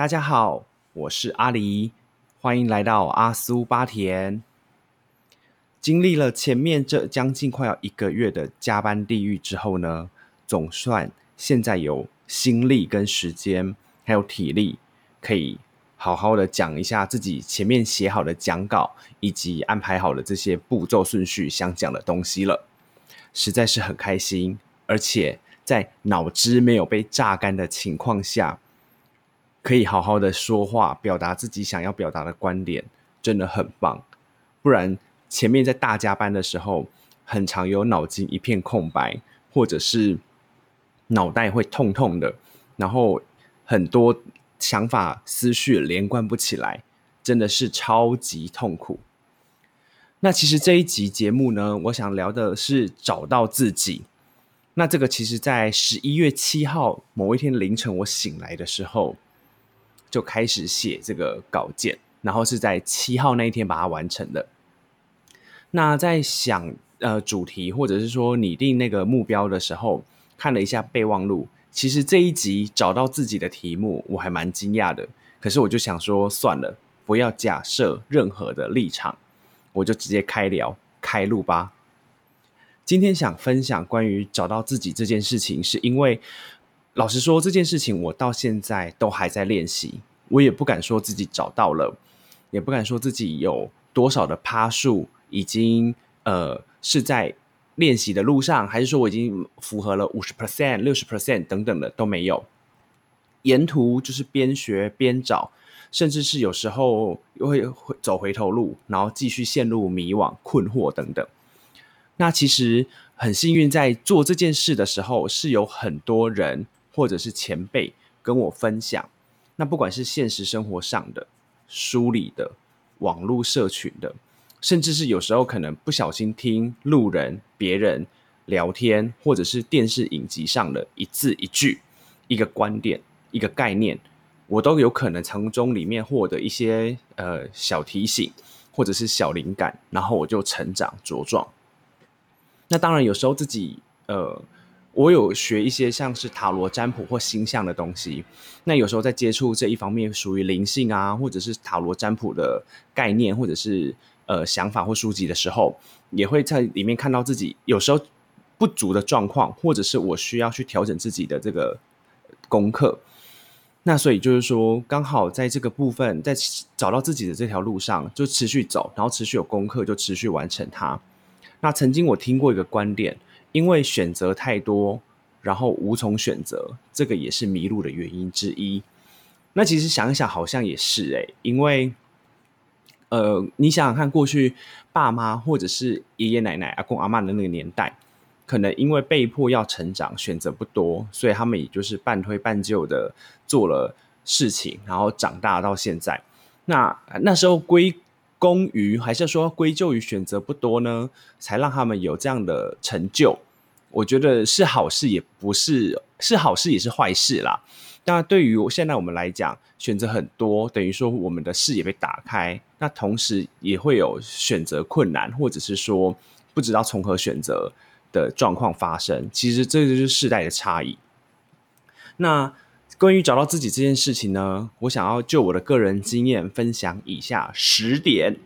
大家好，我是阿狸，欢迎来到阿苏巴田。经历了前面这将近快要一个月的加班地狱之后呢，总算现在有心力跟时间，还有体力，可以好好的讲一下自己前面写好的讲稿，以及安排好的这些步骤顺序想讲的东西了，实在是很开心，而且在脑汁没有被榨干的情况下，可以好好的说话，表达自己想要表达的观点，真的很棒，不然。前面在大加班的时候，很常有脑筋一片空白，或者是脑袋会痛痛的，然后很多想法思绪连贯不起来，真的是超级痛苦。那其实这一集节目呢，我想聊的是找到自己。那这个其实，在十一月七号某一天凌晨，我醒来的时候，就开始写这个稿件，然后是在七号那一天把它完成的。那在想呃主题或者是说拟定那个目标的时候，看了一下备忘录，其实这一集找到自己的题目，我还蛮惊讶的。可是我就想说，算了，不要假设任何的立场，我就直接开聊开录吧。今天想分享关于找到自己这件事情，是因为老实说，这件事情我到现在都还在练习，我也不敢说自己找到了，也不敢说自己有多少的趴数。已经呃是在练习的路上，还是说我已经符合了五十 percent、六十 percent 等等的都没有？沿途就是边学边找，甚至是有时候又会走回头路，然后继续陷入迷惘、困惑等等。那其实很幸运，在做这件事的时候，是有很多人或者是前辈跟我分享。那不管是现实生活上的、书里的、网络社群的。甚至是有时候可能不小心听路人、别人聊天，或者是电视影集上的一字一句、一个观点、一个概念，我都有可能从中里面获得一些呃小提醒，或者是小灵感，然后我就成长茁壮。那当然有时候自己呃。我有学一些像是塔罗占卜或星象的东西，那有时候在接触这一方面属于灵性啊，或者是塔罗占卜的概念，或者是呃想法或书籍的时候，也会在里面看到自己有时候不足的状况，或者是我需要去调整自己的这个功课。那所以就是说，刚好在这个部分，在找到自己的这条路上，就持续走，然后持续有功课，就持续完成它。那曾经我听过一个观点。因为选择太多，然后无从选择，这个也是迷路的原因之一。那其实想一想，好像也是诶，因为，呃，你想想看，过去爸妈或者是爷爷奶奶、阿公阿妈的那个年代，可能因为被迫要成长，选择不多，所以他们也就是半推半就的做了事情，然后长大到现在。那那时候归。功于还是说归咎于选择不多呢，才让他们有这样的成就。我觉得是好事，也不是是好事，也是坏事啦。那对于现在我们来讲，选择很多，等于说我们的视野被打开，那同时也会有选择困难，或者是说不知道从何选择的状况发生。其实这就是世代的差异。那。关于找到自己这件事情呢，我想要就我的个人经验分享以下十点。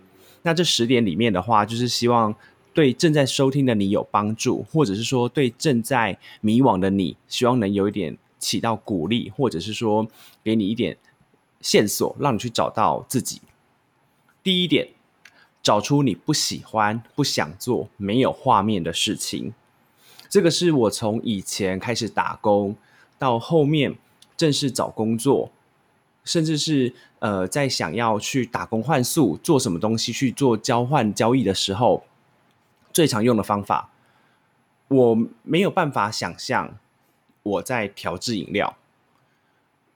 那这十点里面的话，就是希望对正在收听的你有帮助，或者是说对正在迷惘的你，希望能有一点起到鼓励，或者是说给你一点线索，让你去找到自己。第一点，找出你不喜欢、不想做、没有画面的事情。这个是我从以前开始打工到后面。正式找工作，甚至是呃，在想要去打工换宿，做什么东西去做交换交易的时候，最常用的方法，我没有办法想象我在调制饮料，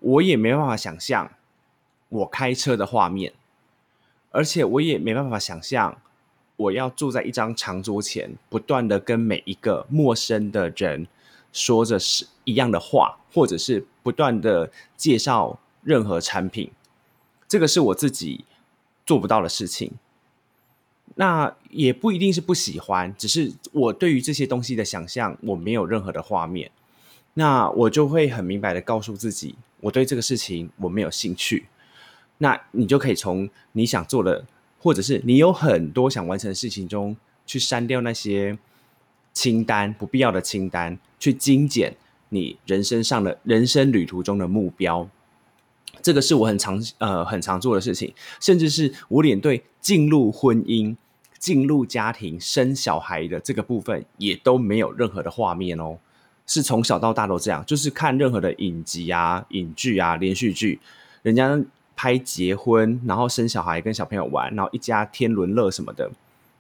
我也没办法想象我开车的画面，而且我也没办法想象我要坐在一张长桌前，不断的跟每一个陌生的人。说着是一样的话，或者是不断的介绍任何产品，这个是我自己做不到的事情。那也不一定是不喜欢，只是我对于这些东西的想象，我没有任何的画面。那我就会很明白的告诉自己，我对这个事情我没有兴趣，那你就可以从你想做的，或者是你有很多想完成的事情中，去删掉那些清单不必要的清单，去精简你人生上的人生旅途中的目标。这个是我很常呃很常做的事情，甚至是我连对进入婚姻、进入家庭、生小孩的这个部分也都没有任何的画面哦。是从小到大都这样，就是看任何的影集啊、影剧啊、连续剧，人家拍结婚，然后生小孩、跟小朋友玩，然后一家天伦乐什么的，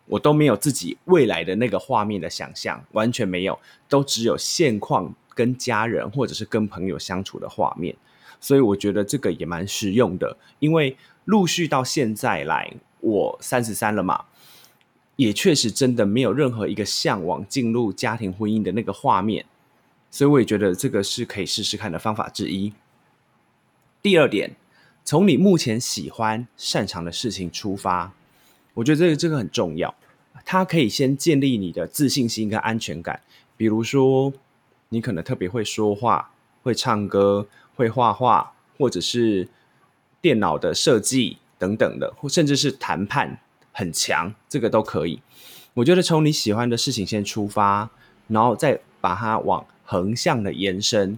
我都没有自己未来的那个画面的想象，完全没有，都只有现况跟家人或者是跟朋友相处的画面。所以我觉得这个也蛮实用的，因为陆续到现在来，我三十三了嘛，也确实真的没有任何一个向往进入家庭婚姻的那个画面，所以我也觉得这个是可以试试看的方法之一。第二点，从你目前喜欢、擅长的事情出发，我觉得这个这个很重要，它可以先建立你的自信心跟安全感。比如说，你可能特别会说话，会唱歌。会画画，或者是电脑的设计等等的，或甚至是谈判很强，这个都可以。我觉得从你喜欢的事情先出发，然后再把它往横向的延伸。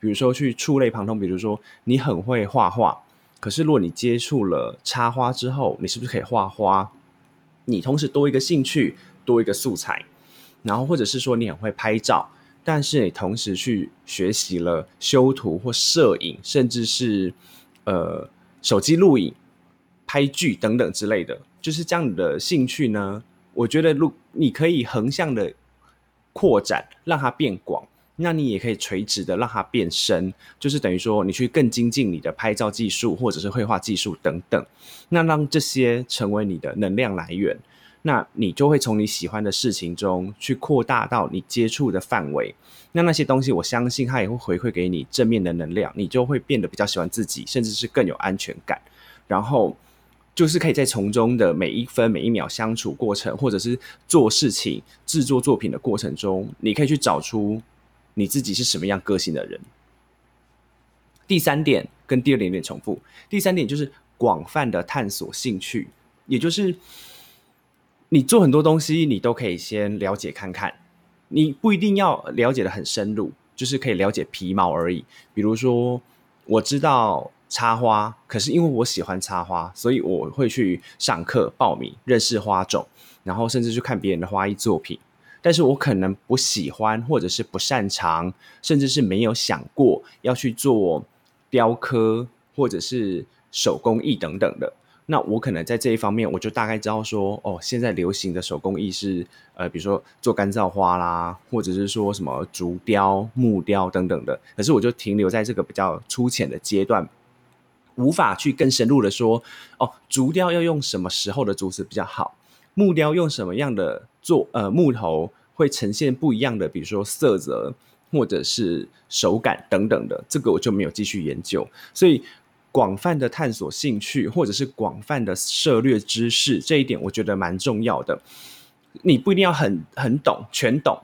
比如说去触类旁通，比如说你很会画画，可是如果你接触了插花之后，你是不是可以画花？你同时多一个兴趣，多一个素材，然后或者是说你很会拍照。但是你同时去学习了修图或摄影，甚至是呃手机录影、拍剧等等之类的，就是这样的兴趣呢。我觉得，如你可以横向的扩展，让它变广；那你也可以垂直的让它变深，就是等于说你去更精进你的拍照技术或者是绘画技术等等，那让这些成为你的能量来源。那你就会从你喜欢的事情中去扩大到你接触的范围，那那些东西，我相信它也会回馈给你正面的能量，你就会变得比较喜欢自己，甚至是更有安全感。然后就是可以在从中的每一分每一秒相处过程，或者是做事情、制作作品的过程中，你可以去找出你自己是什么样个性的人。第三点跟第二点有点重复，第三点就是广泛的探索兴趣，也就是。你做很多东西，你都可以先了解看看，你不一定要了解的很深入，就是可以了解皮毛而已。比如说，我知道插花，可是因为我喜欢插花，所以我会去上课报名认识花种，然后甚至去看别人的花艺作品。但是我可能不喜欢，或者是不擅长，甚至是没有想过要去做雕刻或者是手工艺等等的。那我可能在这一方面，我就大概知道说，哦，现在流行的手工艺是，呃，比如说做干燥花啦，或者是说什么竹雕、木雕等等的。可是我就停留在这个比较粗浅的阶段，无法去更深入的说，哦，竹雕要用什么时候的竹子比较好，木雕用什么样的做，呃，木头会呈现不一样的，比如说色泽或者是手感等等的，这个我就没有继续研究，所以。广泛的探索兴趣，或者是广泛的涉略知识，这一点我觉得蛮重要的。你不一定要很很懂全懂，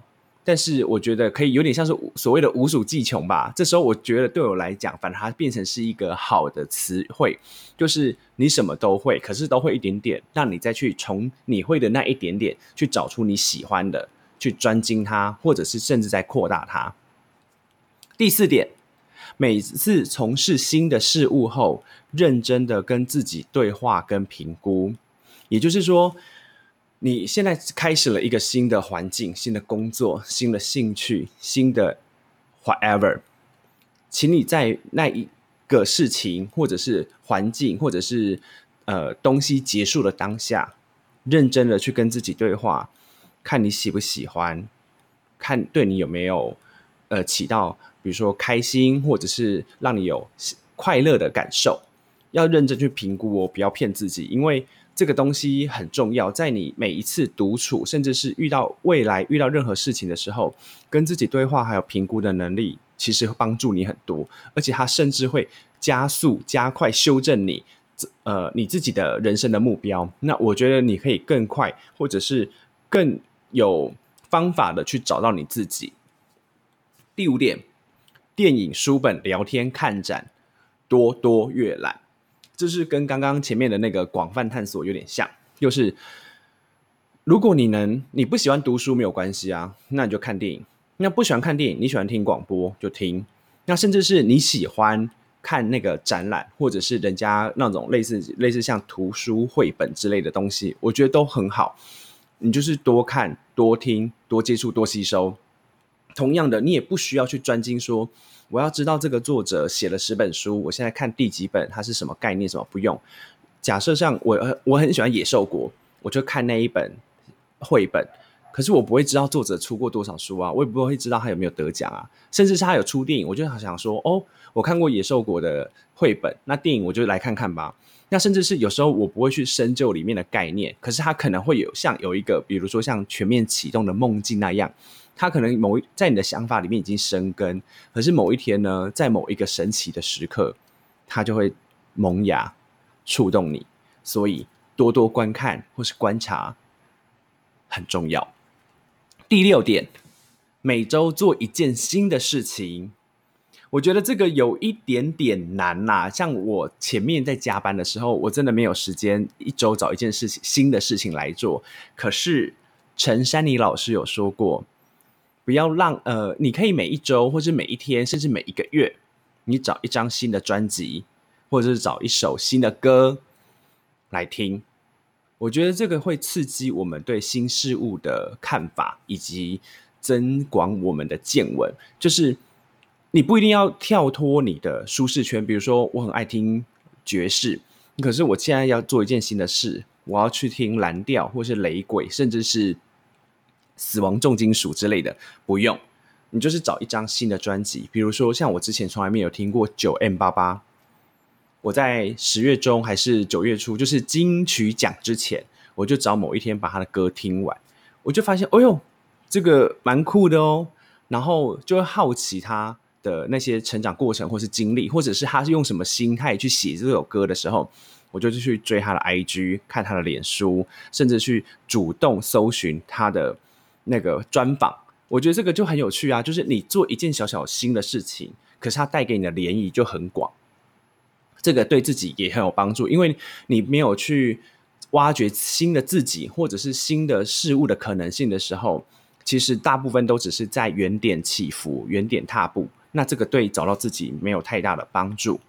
但是我觉得可以有点像是所谓的无鼠技穷吧。这时候我觉得对我来讲，反而它变成是一个好的词汇，就是你什么都会，可是都会一点点，让你再去从你会的那一点点去找出你喜欢的，去专精它，或者是甚至在扩大它。第四点。每次从事新的事物后，认真的跟自己对话跟评估，也就是说，你现在开始了一个新的环境、新的工作、新的兴趣、新的 whatever，请你在那一个事情或者是环境或者是呃东西结束的当下，认真的去跟自己对话，看你喜不喜欢，看对你有没有呃起到。比如说开心，或者是让你有快乐的感受，要认真去评估哦，不要骗自己，因为这个东西很重要。在你每一次独处，甚至是遇到未来遇到任何事情的时候，跟自己对话还有评估的能力，其实帮助你很多，而且它甚至会加速、加快修正你呃你自己的人生的目标。那我觉得你可以更快，或者是更有方法的去找到你自己。第五点。电影、书本、聊天、看展，多多阅览。就是跟刚刚前面的那个广泛探索有点像，就是如果你能你不喜欢读书没有关系啊，那你就看电影；那不喜欢看电影，你喜欢听广播就听；那甚至是你喜欢看那个展览，或者是人家那种类似类似像图书绘本之类的东西，我觉得都很好。你就是多看、多听、多接触、多吸收。同样的，你也不需要去专精说。我要知道这个作者写了十本书，我现在看第几本，它是什么概念？什么不用？假设像我，我很喜欢《野兽国》，我就看那一本绘本，可是我不会知道作者出过多少书啊，我也不会知道他有没有得奖啊，甚至是他有出电影，我就想说，哦，我看过《野兽国》的绘本，那电影我就来看看吧。那甚至是有时候我不会去深究里面的概念，可是它可能会有像有一个，比如说像全面启动的梦境那样。它可能某一在你的想法里面已经生根，可是某一天呢，在某一个神奇的时刻，它就会萌芽，触动你。所以多多观看或是观察很重要。第六点，每周做一件新的事情。我觉得这个有一点点难呐。像我前面在加班的时候，我真的没有时间一周找一件事情新的事情来做。可是陈珊妮老师有说过。不要让呃，你可以每一周，或是每一天，甚至每一个月，你找一张新的专辑，或者是找一首新的歌来听。我觉得这个会刺激我们对新事物的看法，以及增广我们的见闻。就是你不一定要跳脱你的舒适圈，比如说我很爱听爵士，可是我现在要做一件新的事，我要去听蓝调，或是雷鬼，甚至是。死亡重金属之类的不用，你就是找一张新的专辑，比如说像我之前从来没有听过九 M 八八，我在十月中还是九月初，就是金曲奖之前，我就找某一天把他的歌听完，我就发现，哦呦，这个蛮酷的哦，然后就会好奇他的那些成长过程，或是经历，或者是他是用什么心态去写这首歌的时候。我就去追他的 IG，看他的脸书，甚至去主动搜寻他的。那个专访，我觉得这个就很有趣啊！就是你做一件小小新的事情，可是它带给你的涟漪就很广，这个对自己也很有帮助，因为你没有去挖掘新的自己或者是新的事物的可能性的时候，其实大部分都只是在原点起伏、原点踏步，那这个对找到自己没有太大的帮助。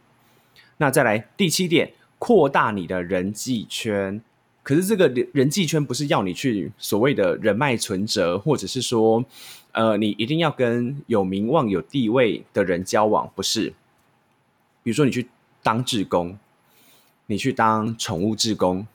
那再来第七点，扩大你的人际圈。可是这个人际圈不是要你去所谓的人脉存折，或者是说，呃，你一定要跟有名望、有地位的人交往，不是？比如说你去当志工，你去当宠物志工，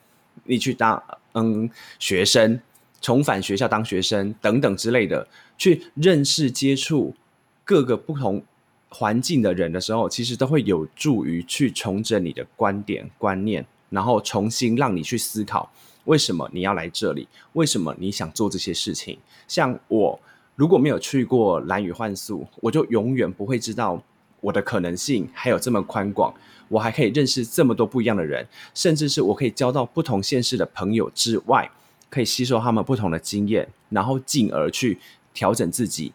你去当嗯学生，重返学校当学生等等之类的，去认识、接触各个不同环境的人的时候，其实都会有助于去重整你的观点、观念。然后重新让你去思考，为什么你要来这里？为什么你想做这些事情？像我如果没有去过蓝雨幻素，我就永远不会知道我的可能性还有这么宽广。我还可以认识这么多不一样的人，甚至是我可以交到不同现实的朋友之外，可以吸收他们不同的经验，然后进而去调整自己、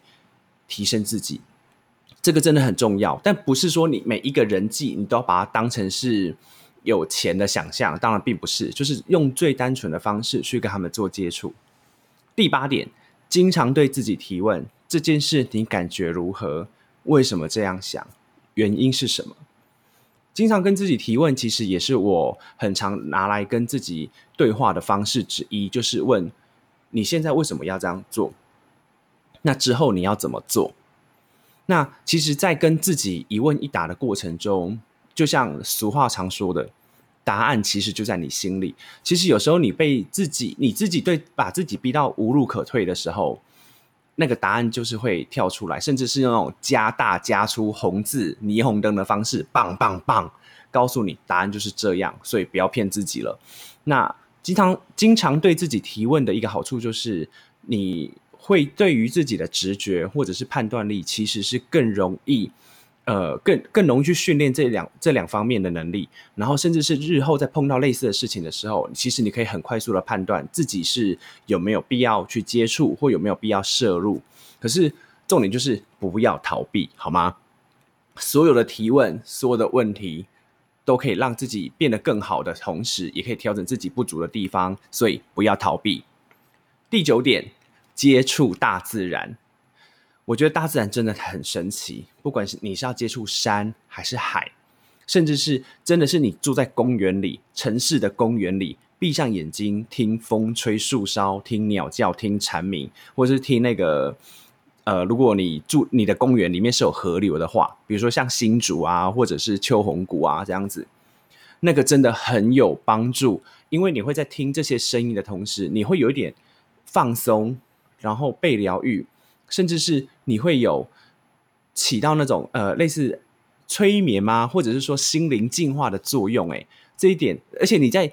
提升自己。这个真的很重要，但不是说你每一个人际你都要把它当成是。有钱的想象当然并不是，就是用最单纯的方式去跟他们做接触。第八点，经常对自己提问：这件事你感觉如何？为什么这样想？原因是什么？经常跟自己提问，其实也是我很常拿来跟自己对话的方式之一，就是问你现在为什么要这样做？那之后你要怎么做？那其实，在跟自己一问一答的过程中。就像俗话常说的，答案其实就在你心里。其实有时候你被自己、你自己对把自己逼到无路可退的时候，那个答案就是会跳出来，甚至是用那种加大、加粗红字、霓虹灯的方式，棒棒棒，告诉你答案就是这样。所以不要骗自己了。那经常、经常对自己提问的一个好处就是，你会对于自己的直觉或者是判断力，其实是更容易。呃，更更容易去训练这两这两方面的能力，然后甚至是日后在碰到类似的事情的时候，其实你可以很快速的判断自己是有没有必要去接触，或有没有必要摄入。可是重点就是不要逃避，好吗？所有的提问，所有的问题，都可以让自己变得更好的同时，也可以调整自己不足的地方，所以不要逃避。第九点，接触大自然。我觉得大自然真的很神奇，不管是你是要接触山还是海，甚至是真的是你住在公园里，城市的公园里，闭上眼睛听风吹树梢，听鸟叫，听蝉鸣，或是听那个。呃，如果你住你的公园里面是有河流的话，比如说像新竹啊，或者是秋红谷啊这样子，那个真的很有帮助，因为你会在听这些声音的同时，你会有一点放松，然后被疗愈，甚至是你会有起到那种呃类似催眠吗，或者是说心灵净化的作用。哎，这一点，而且你在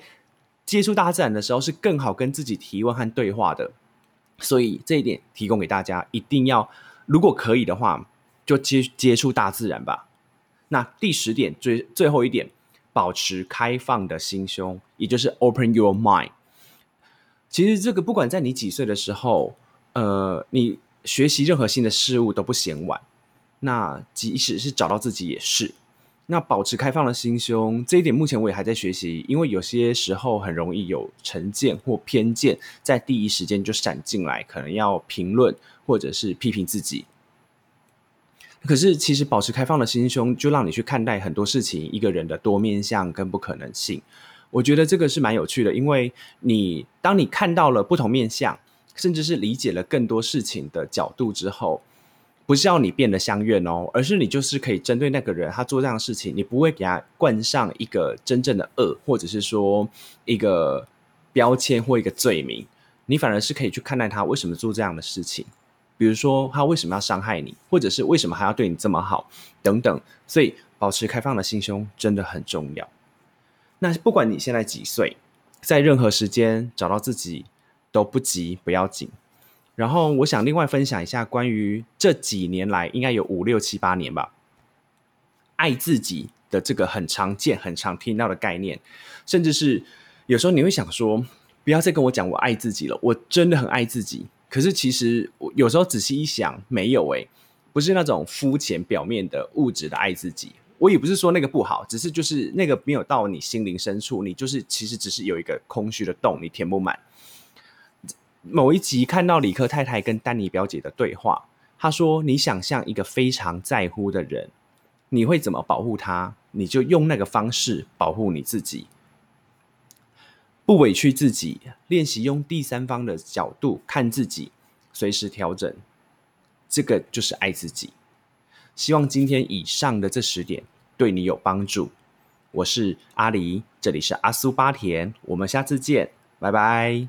接触大自然的时候，是更好跟自己提问和对话的。所以这一点提供给大家，一定要如果可以的话，就接接触大自然吧。那第十点最最后一点，保持开放的心胸，也就是 open your mind。其实这个不管在你几岁的时候，呃，你学习任何新的事物都不嫌晚。那即使是找到自己也是。那保持开放的心胸，这一点目前我也还在学习，因为有些时候很容易有成见或偏见，在第一时间就闪进来，可能要评论或者是批评自己。可是，其实保持开放的心胸，就让你去看待很多事情，一个人的多面相跟不可能性。我觉得这个是蛮有趣的，因为你当你看到了不同面相，甚至是理解了更多事情的角度之后。不是要你变得相怨哦，而是你就是可以针对那个人，他做这样的事情，你不会给他冠上一个真正的恶，或者是说一个标签或一个罪名，你反而是可以去看待他为什么做这样的事情，比如说他为什么要伤害你，或者是为什么还要对你这么好等等。所以保持开放的心胸真的很重要。那不管你现在几岁，在任何时间找到自己都不急，不要紧。然后我想另外分享一下关于这几年来应该有五六七八年吧，爱自己的这个很常见、很常听到的概念，甚至是有时候你会想说，不要再跟我讲我爱自己了，我真的很爱自己。可是其实我有时候仔细一想，没有诶，不是那种肤浅表面的物质的爱自己。我也不是说那个不好，只是就是那个没有到你心灵深处，你就是其实只是有一个空虚的洞，你填不满。某一集看到李克太太跟丹尼表姐的对话，她说：“你想象一个非常在乎的人，你会怎么保护他？你就用那个方式保护你自己，不委屈自己，练习用第三方的角度看自己，随时调整。这个就是爱自己。希望今天以上的这十点对你有帮助。我是阿狸，这里是阿苏巴田，我们下次见，拜拜。”